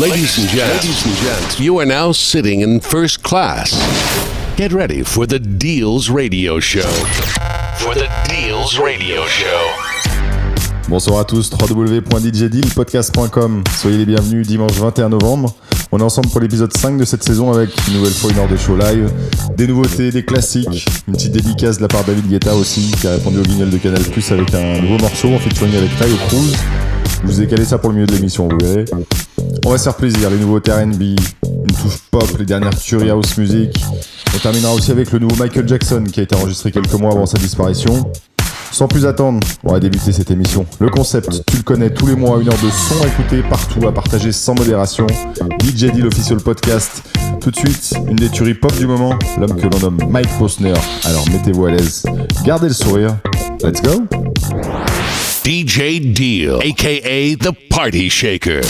Ladies and gents, ladies and gents, you are now sitting in first class. Get ready for the Deals Radio Show. For the Deals Radio Show. Bonsoir à tous, www.djdealpodcast.com. Soyez les bienvenus dimanche 21 novembre. On est ensemble pour l'épisode 5 de cette saison avec une nouvelle fois une heure de show live, des nouveautés, des classiques, une petite dédicace de la part de David Guetta aussi, qui a répondu au guignol de Canal Plus avec un nouveau morceau en featuring avec Tayo Cruz. Je vous ai calé ça pour le milieu de l'émission, vous verrez. On va se faire plaisir, les nouveaux R&B, une touche pop, les dernières Curie House Music. On terminera aussi avec le nouveau Michael Jackson qui a été enregistré quelques mois avant sa disparition. Sans plus attendre, on va débuter cette émission. Le concept, tu le connais, tous les mois, une heure de son à écouter partout, à partager sans modération. DJ Deal Official Podcast. Tout de suite, une des tueries pop du moment, l'homme que l'on nomme Mike Posner. Alors mettez-vous à l'aise, gardez le sourire. Let's go! DJ Deal, aka the Party Shaker.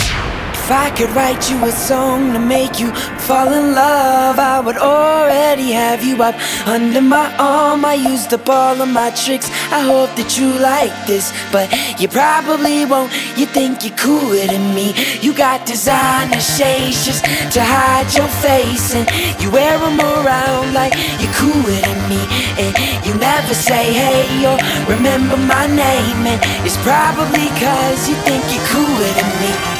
If I could write you a song to make you fall in love, I would already have you up under my arm. I used up all of my tricks. I hope that you like this, but you probably won't. You think you're cooler than me. You got designer shades just to hide your face, and you wear them around like you're cooler than me. And you never say hey or remember my name, and it's probably cause you think you're cooler than me.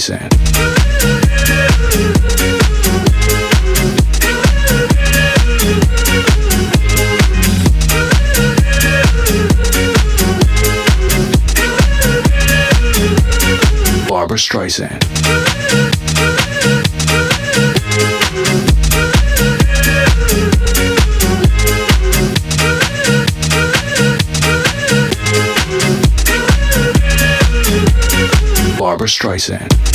voice in. Barbra Streisand. Barbra Streisand.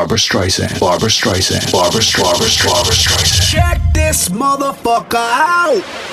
Barbra Streisand. Barbra Streisand. Barbra Streisand. Barbra Streisand. Check this motherfucker out.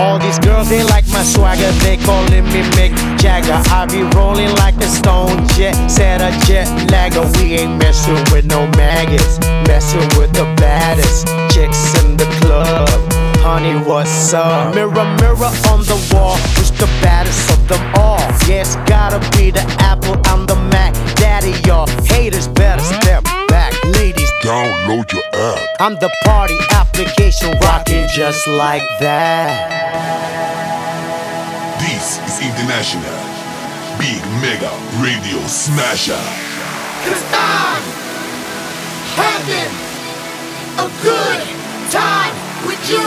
All these girls, they like my swagger, they calling me Mick Jagger. I be rolling like a stone jet, set a jet lagger. We ain't messing with no maggots, messing with the baddest chicks in the club. Honey, what's up? Mirror, mirror on the wall, who's the baddest of them all? Yes, yeah, gotta be the apple, I'm the Mac, daddy, y'all haters better step ladies, download your app. I'm the party application rocking just like that. This is International Big Mega Radio Smasher. Cause I'm having a good time with you.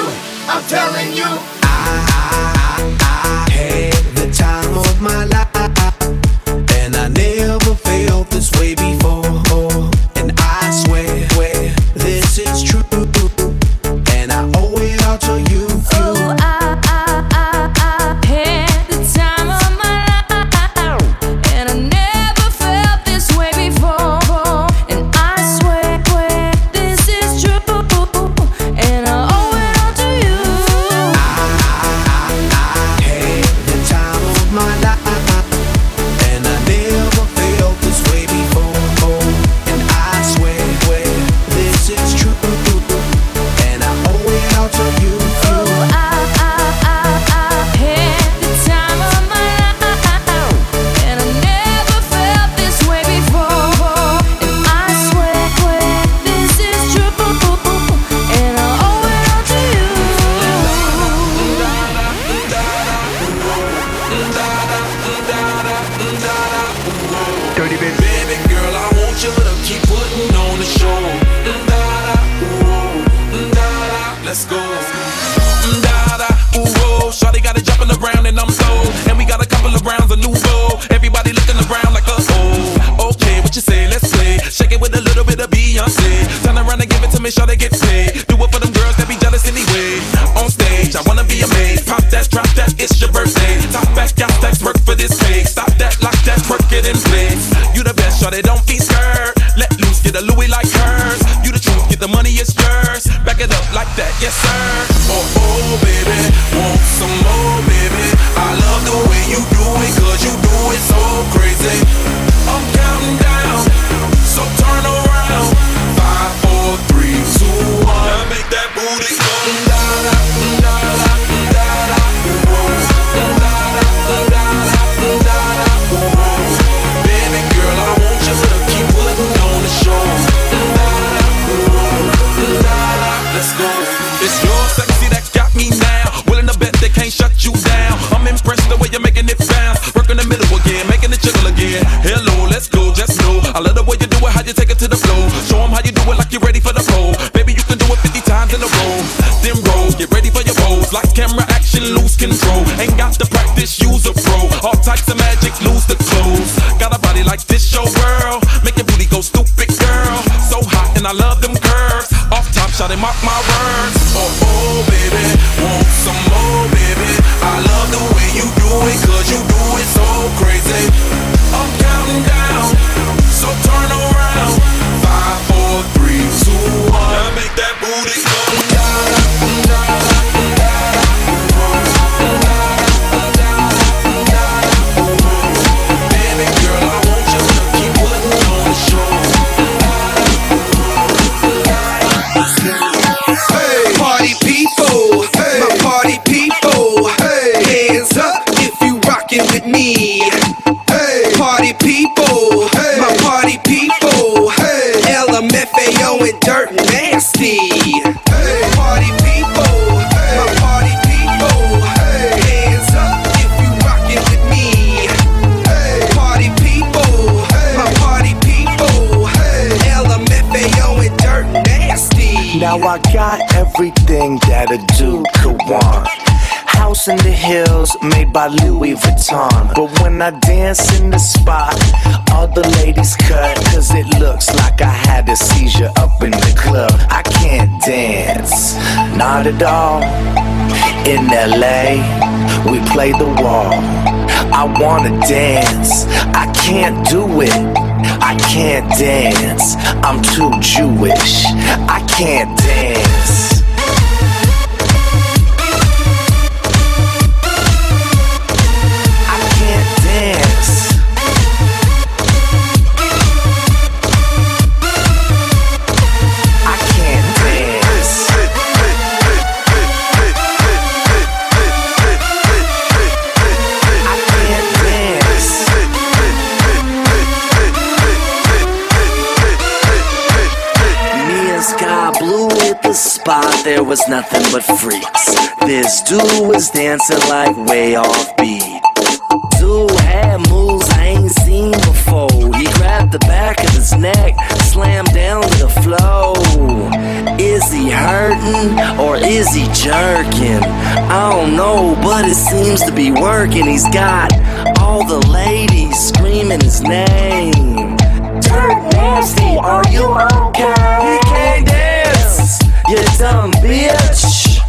I'm telling you. I, I, I had the time of my life, and I never felt this way before swear, this is true. sure they get dance in the spot. All the ladies cut, cause it looks like I had a seizure up in the club. I can't dance, not at all. In LA, we play the wall. I wanna dance, I can't do it. I can't dance, I'm too Jewish. I can't it's nothing but freaks. This dude was dancing like way off beat. Dude had moves I ain't seen before. He grabbed the back of his neck, slammed down to the floor. Is he hurting or is he jerking? I don't know, but it seems to be working. He's got all the ladies screaming his name. Dirt nasty, are you okay? He can't dance, you dumb bitch.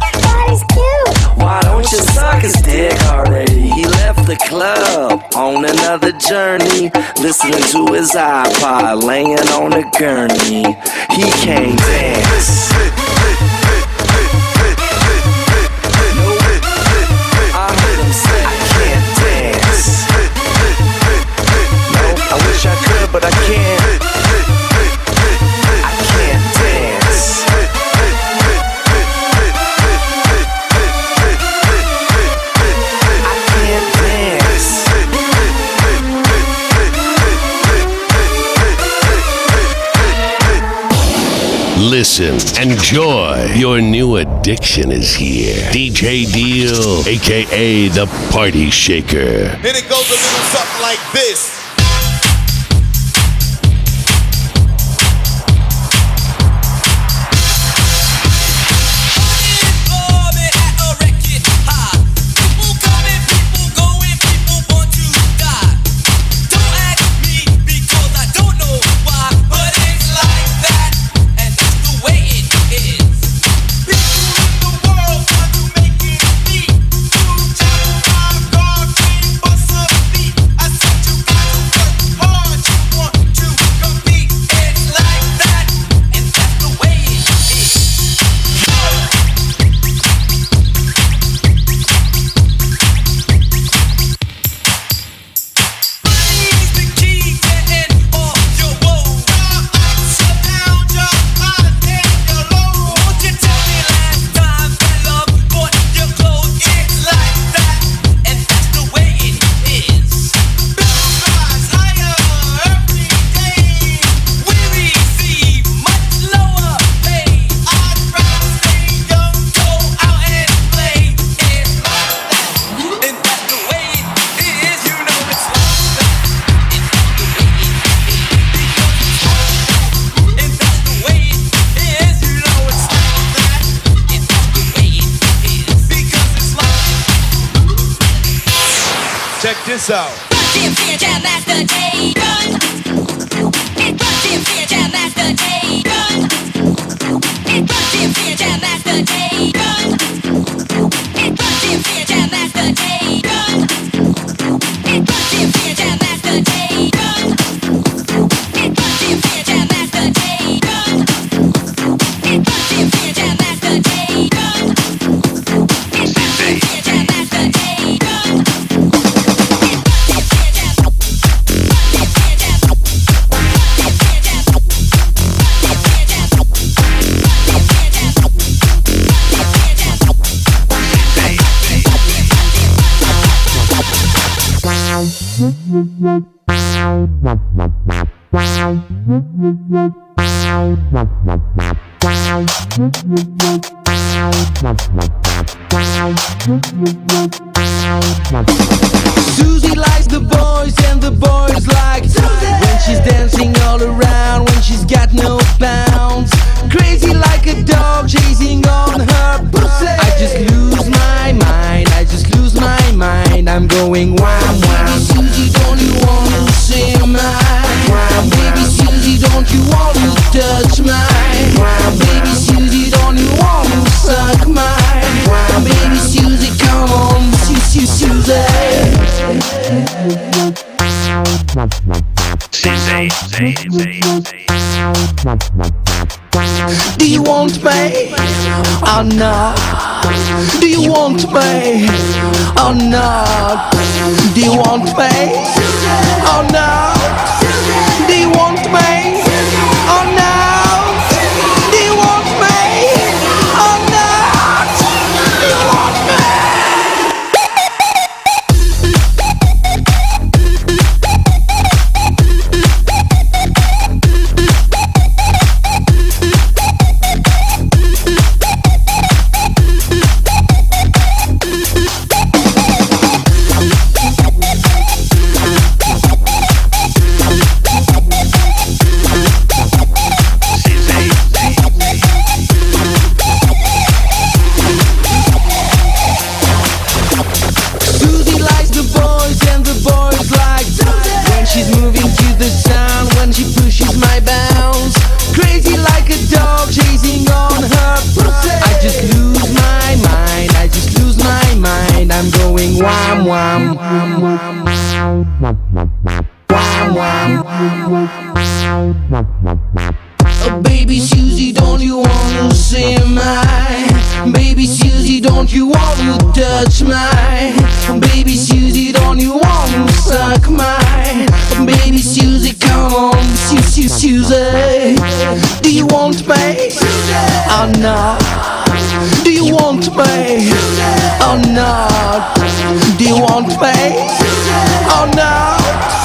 Why don't you suck his dick already? He left the club on another journey, listening to his iPod, laying on a gurney. He can't dance. I heard him Listen, enjoy. Your new addiction is here. DJ Deal, aka the Party Shaker. And it goes a little something like this. Not? Do you want me or not? Do you want me or not? not? Do you want me or not? Do you want me or not?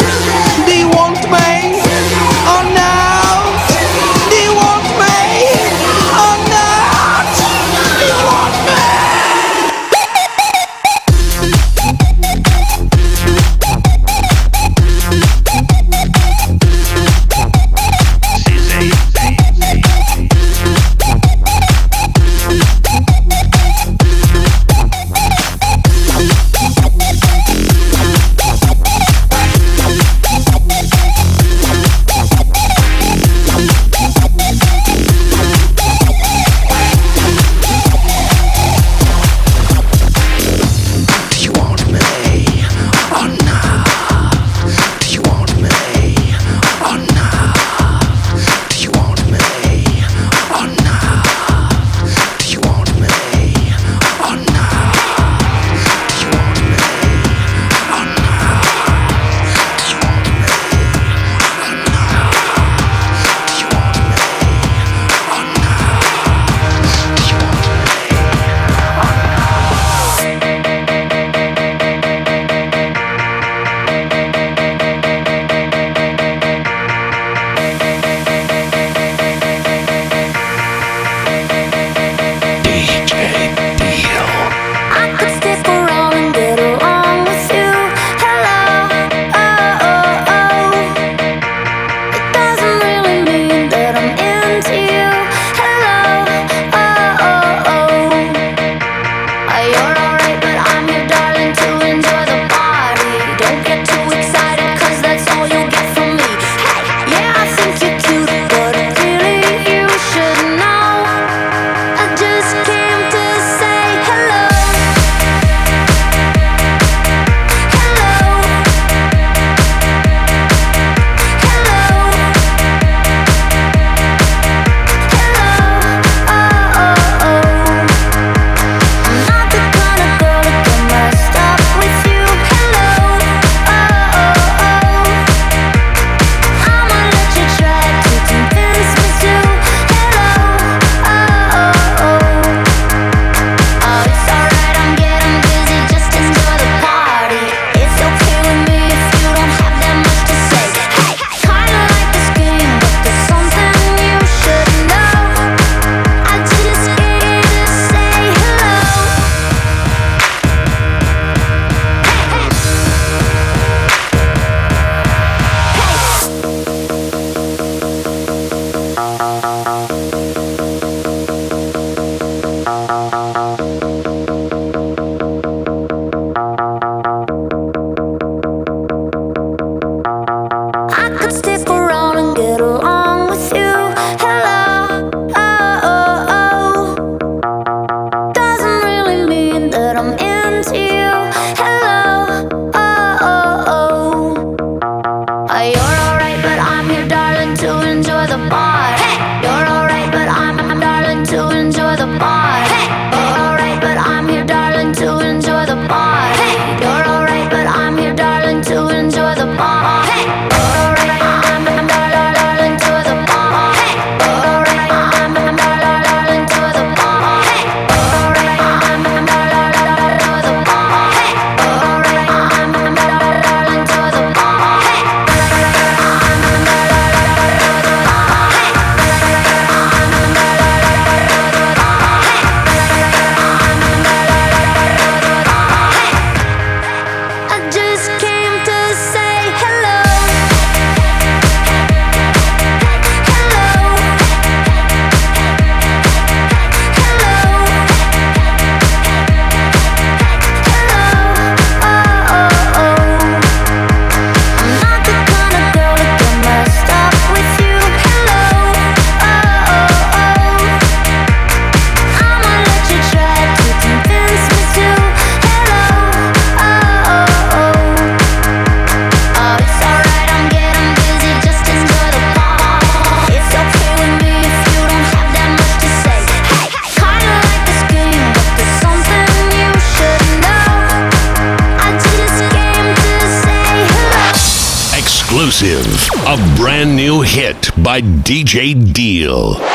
by DJ Deal.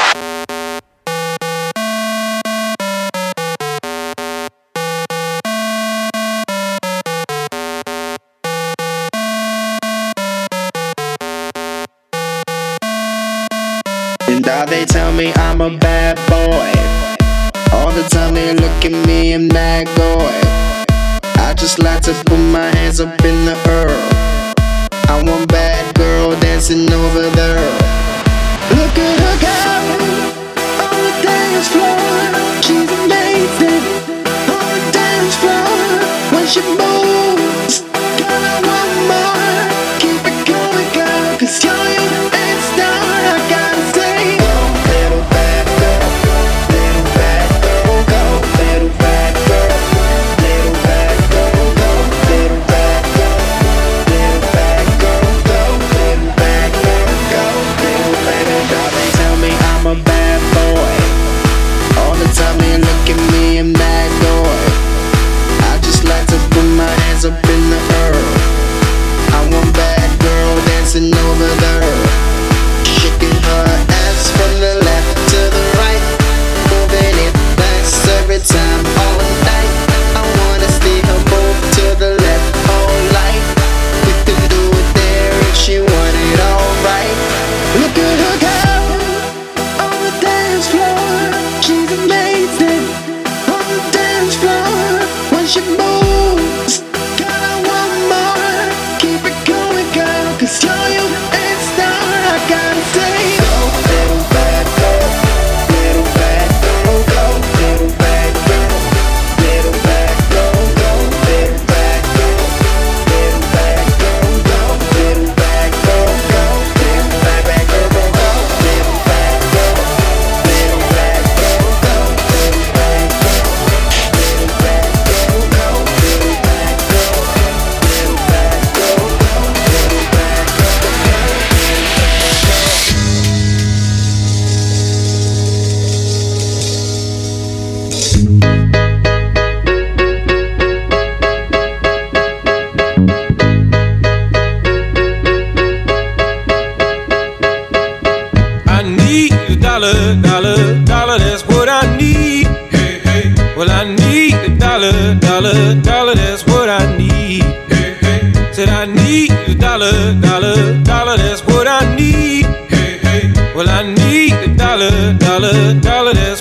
that I need a dollar, dollar, dollar. That's what I need. Hey, hey. Well, I need a dollar, dollar, dollar. That's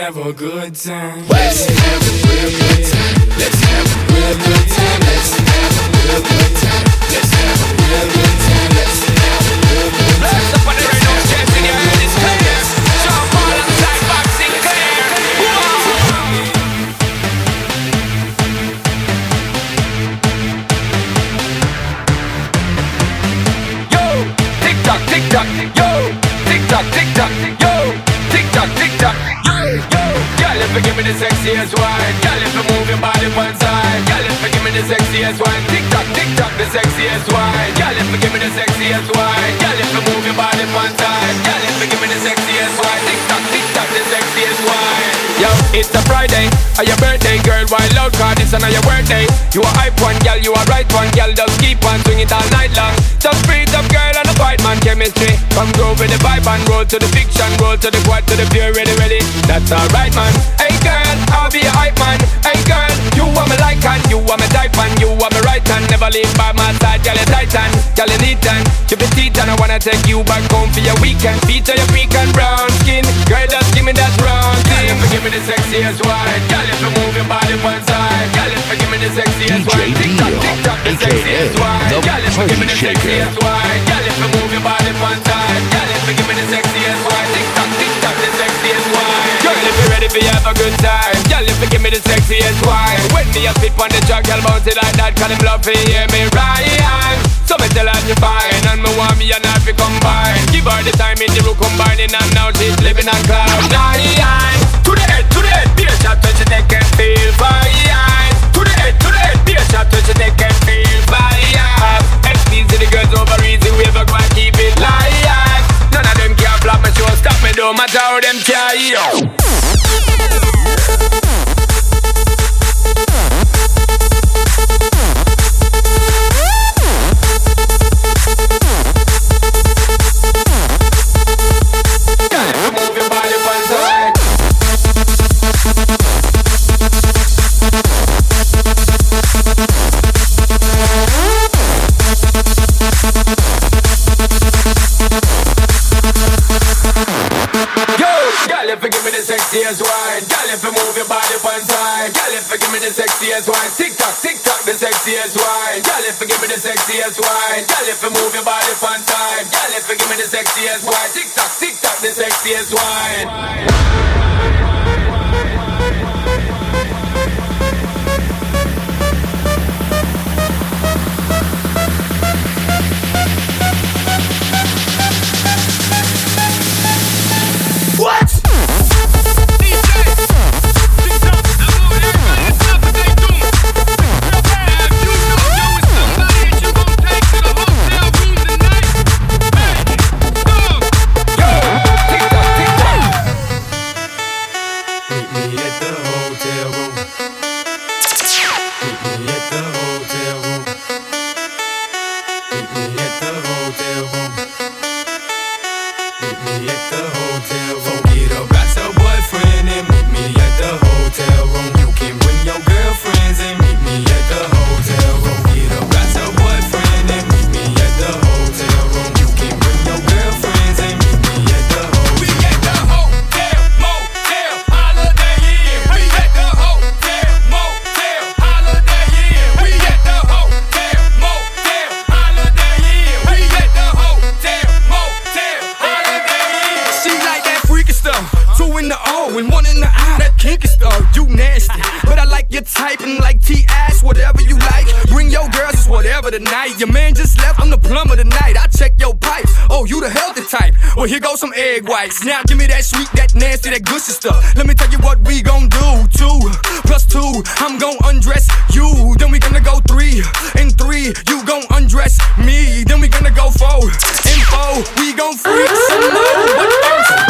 have a good time. Let's have a real good time. Let's have a real good time. Let's have a real good time. Let's have a real good time. Let's the sexiest wine, girl, if you move your body one side, girl, if you give me the sexiest wine, tick tock, tick tock, the sexiest wine, girl, if you give me the sexiest wine, girl, if you move your body one side, girl, if you give me the sexiest wine, tick tock, tick the sexiest wine. Yo, it's a Friday, or your birthday, girl. Wild out, is your birthday. You a hype one, girl. You a right one, girl. Just keep on swing it all night long. Just breathe up, girl, and a fight man chemistry. Come groove with the vibe and roll to the fiction, roll to the quad, to the pure, ready, ready. That's alright, man. Hey, girl, I'll be a hype man. Hey, girl, you are my like and you are my type and you are my right hand. Never leave by my side, girl, you titan, girl, you neat and keep it teeth and I wanna take you back home for your weekend. Feature your freak and brown skin, girl, just give me that round thing. Girl, give me the sexiest wine, girl, if you move your body one side, girl, if you give me the sexiest wine, tick tock, tick tock, the sexiest wine, girl, if you give me the sexiest wine, girl, if you move your body one side, girl, if you give me the sexiest ready for have a good time, girl, if you give me the sexiest wine, when me a spit on the track, girl, bounce it like that, cause them love to hear me right. So me tell her you fine, and me want me and her to combine. Give her the time in the room combining, and now she's living on cloud nine. To the head, to the head, be a shot touch your neck and feel fine. Well, here goes some egg whites. Now give me that sweet, that nasty, that good stuff. Let me tell you what we gon' do. Two plus two, I'm gon' undress you. Then we gonna go three and three, you gon' undress me. Then we gonna go four and four, we gon' freak some more. But first.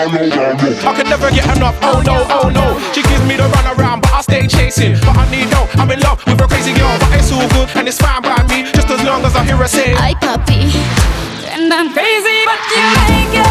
I could never get enough, oh no, oh no. She gives me the run around, but I stay chasing. But I need no, I'm in love with a crazy girl. But it's all good and it's fine by me, just as long as I hear her say, Hi puppy. And I'm crazy, but you make it.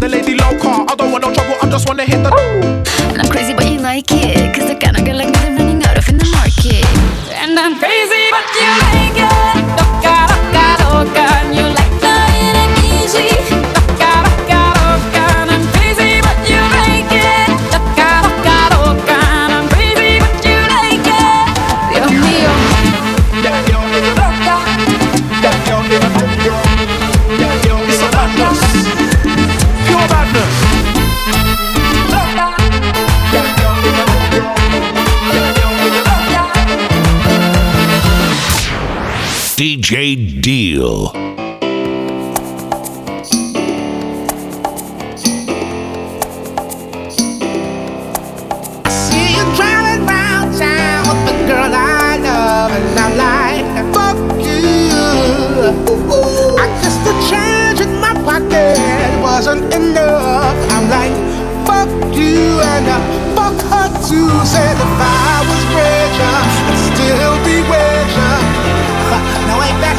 the lady low car. I don't want no trouble, I just wanna hit the. And I'm crazy, but you like it. If I was I'd still be. Now ain't that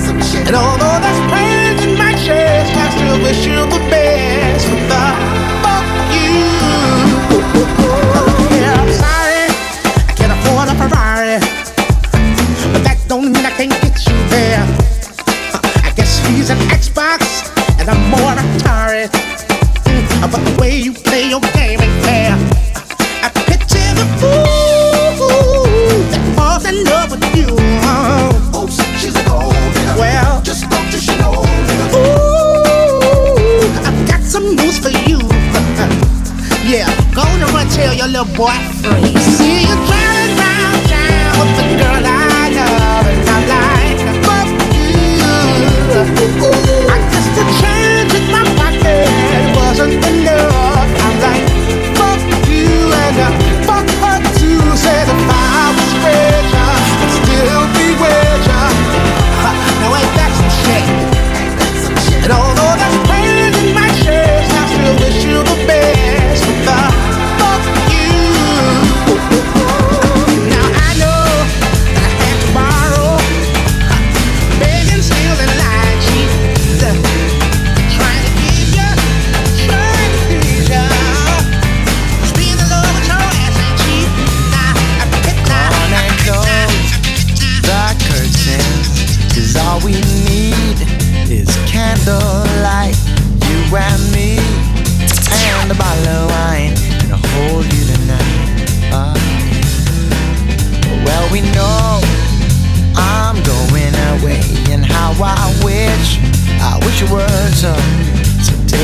some shit? And although in my chest, I still wish you the best. Fuck you. Yeah, I'm sorry, I can't afford a Ferrari, but that don't mean I can't get you there. I guess he's an Xbox and I'm more Atari. Mm, But the way you play your game run tell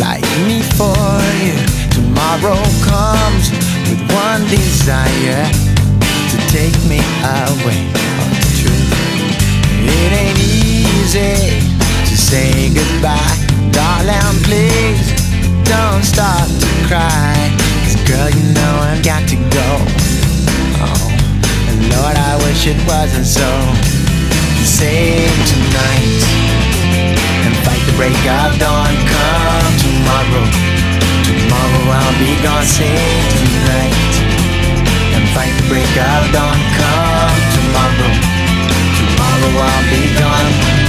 like me for you. Tomorrow comes with one desire to take me away. Oh, it's true. It ain't easy to say goodbye, darling. Please don't start to cry, 'cause girl, you know I've got to go. Oh, and Lord, I wish it wasn't so. Save tonight and fight the break of dawn. Tomorrow, tomorrow I'll be gone. Save tonight and fight the break of dawn. Come tomorrow, tomorrow I'll be gone.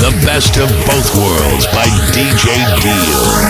The best of both worlds by DJ Deal.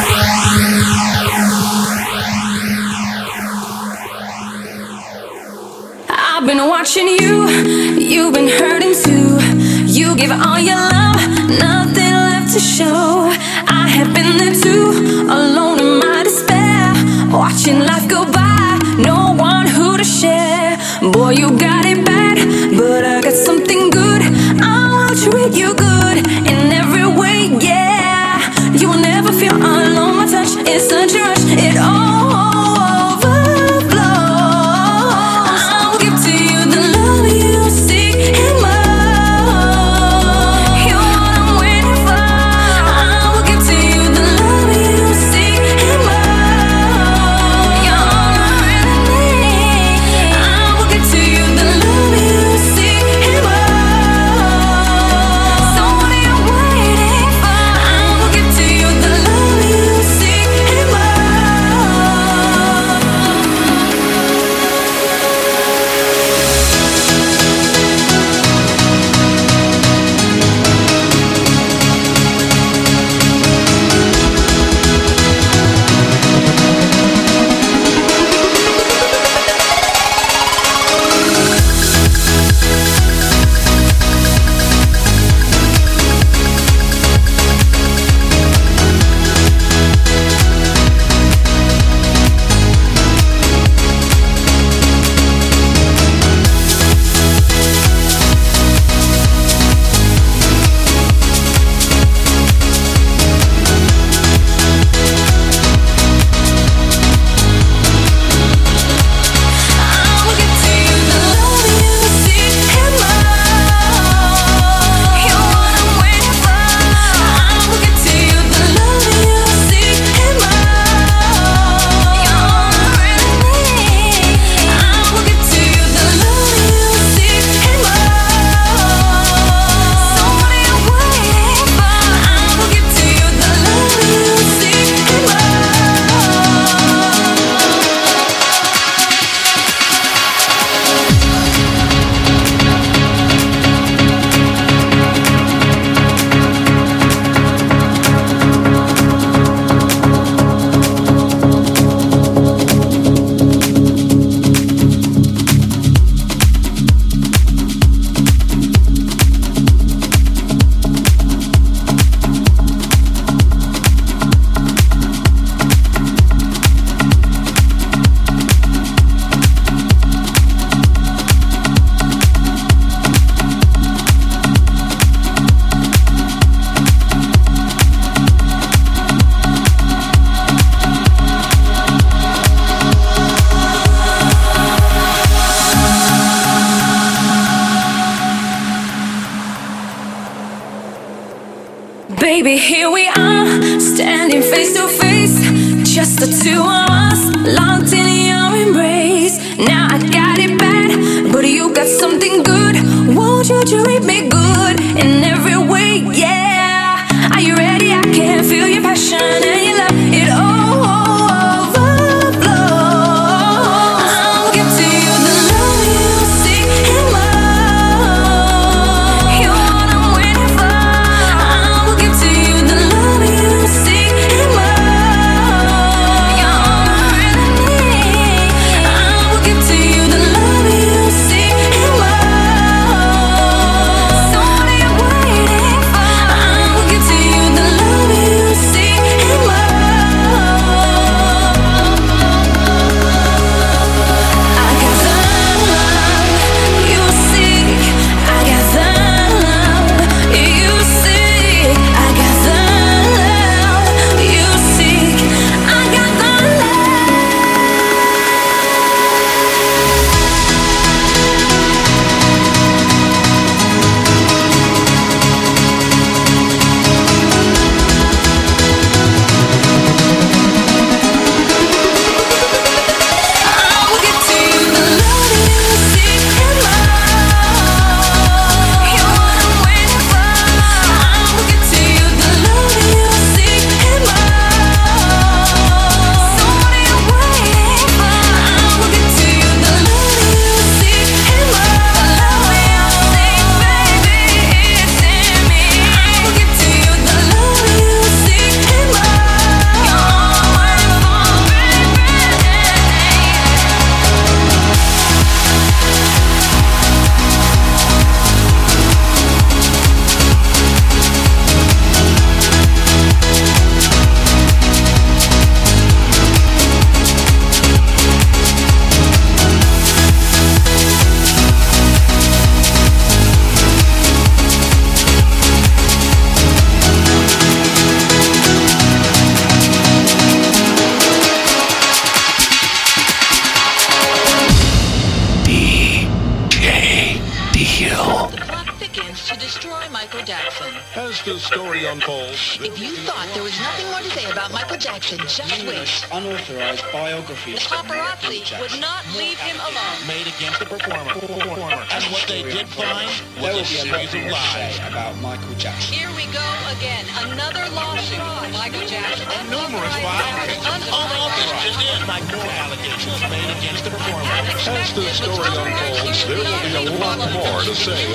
crime? What a series of lies about Michael Jackson. Here we go again. Another lawsuit. Michael Jackson. Numerous violations. Unauthorized. Just in by allegations made against the performer. As the story unfolds, there will be a lot more to say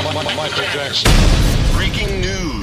about Michael Jackson. Breaking news.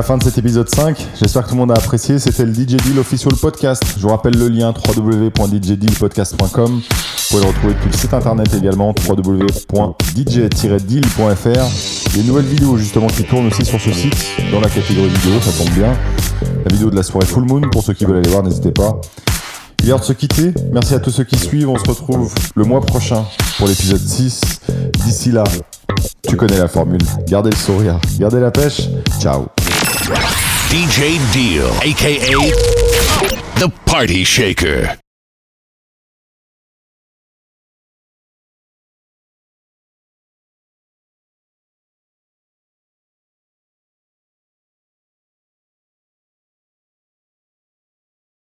La fin de cet épisode 5. J'espère que tout le monde a apprécié. C'était le DJ Deal Official Podcast. Je vous rappelle le lien www.djdealpodcast.com. Vous pouvez le retrouver depuis le site internet également www.dj-deal.fr. Il y a une nouvelle vidéo justement qui tourne aussi sur ce site dans la catégorie vidéo, ça tombe bien. La vidéo de la soirée Full Moon, pour ceux qui veulent aller voir, n'hésitez pas. Il est l'heure de se quitter. Merci à tous ceux qui suivent. On se retrouve le mois prochain pour l'épisode 6. D'ici là, tu connais la formule. Gardez le sourire, gardez la pêche. Ciao. DJ Deal, aka The Party Shaker.